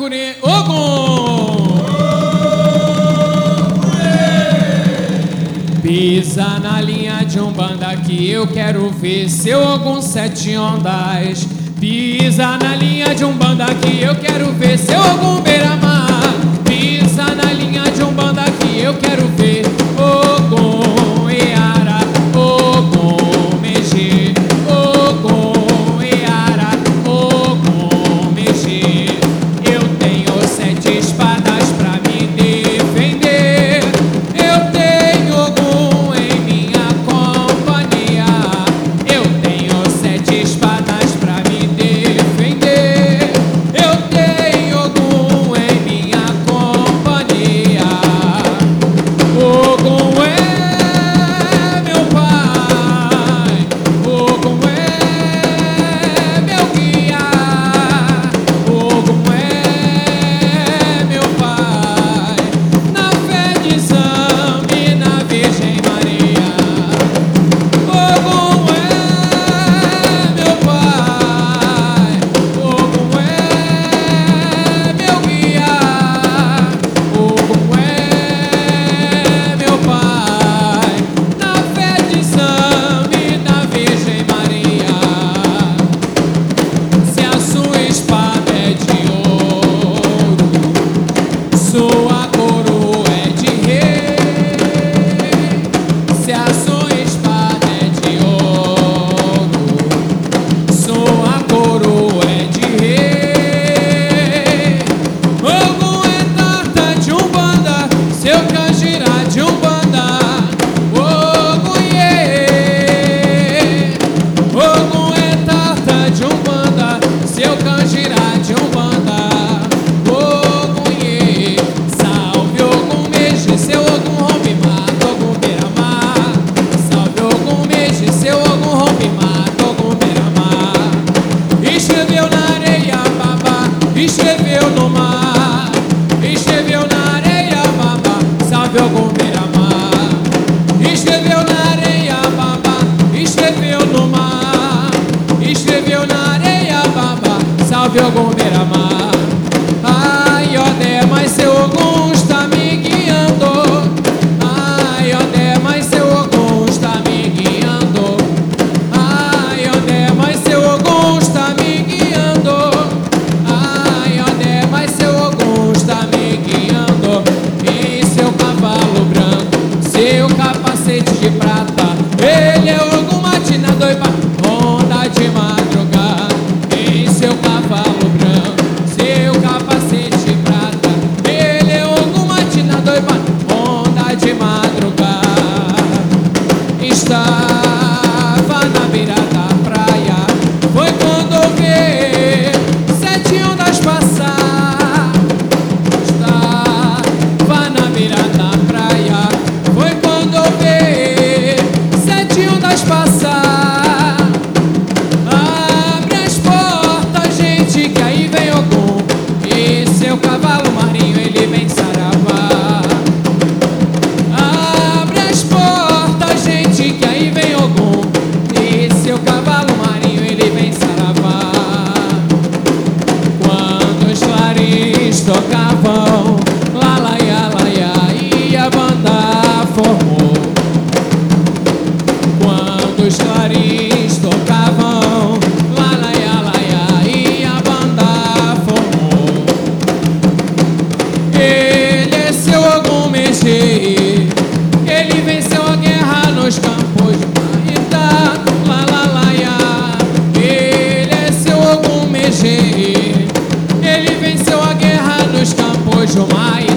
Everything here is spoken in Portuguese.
Ogun. Pisa na linha de um banda que eu quero ver seu Ogum sete ondas. Pisa na linha de um banda que eu quero ver seu Ogum beira-mar. Pisa na linha de um banda que eu quero ver seu canjirá de umbanda. Ogunhê, salve Ogum Meji, seu Ogum rompe mata Ogum Beramá. Salve Ogum Meji, seu Ogum rompe mata Ogum Beramá. Escreveu na areia, babá, escreveu no mar. Escreveu na areia, babá, salve Ogum tocavam hoje ou mais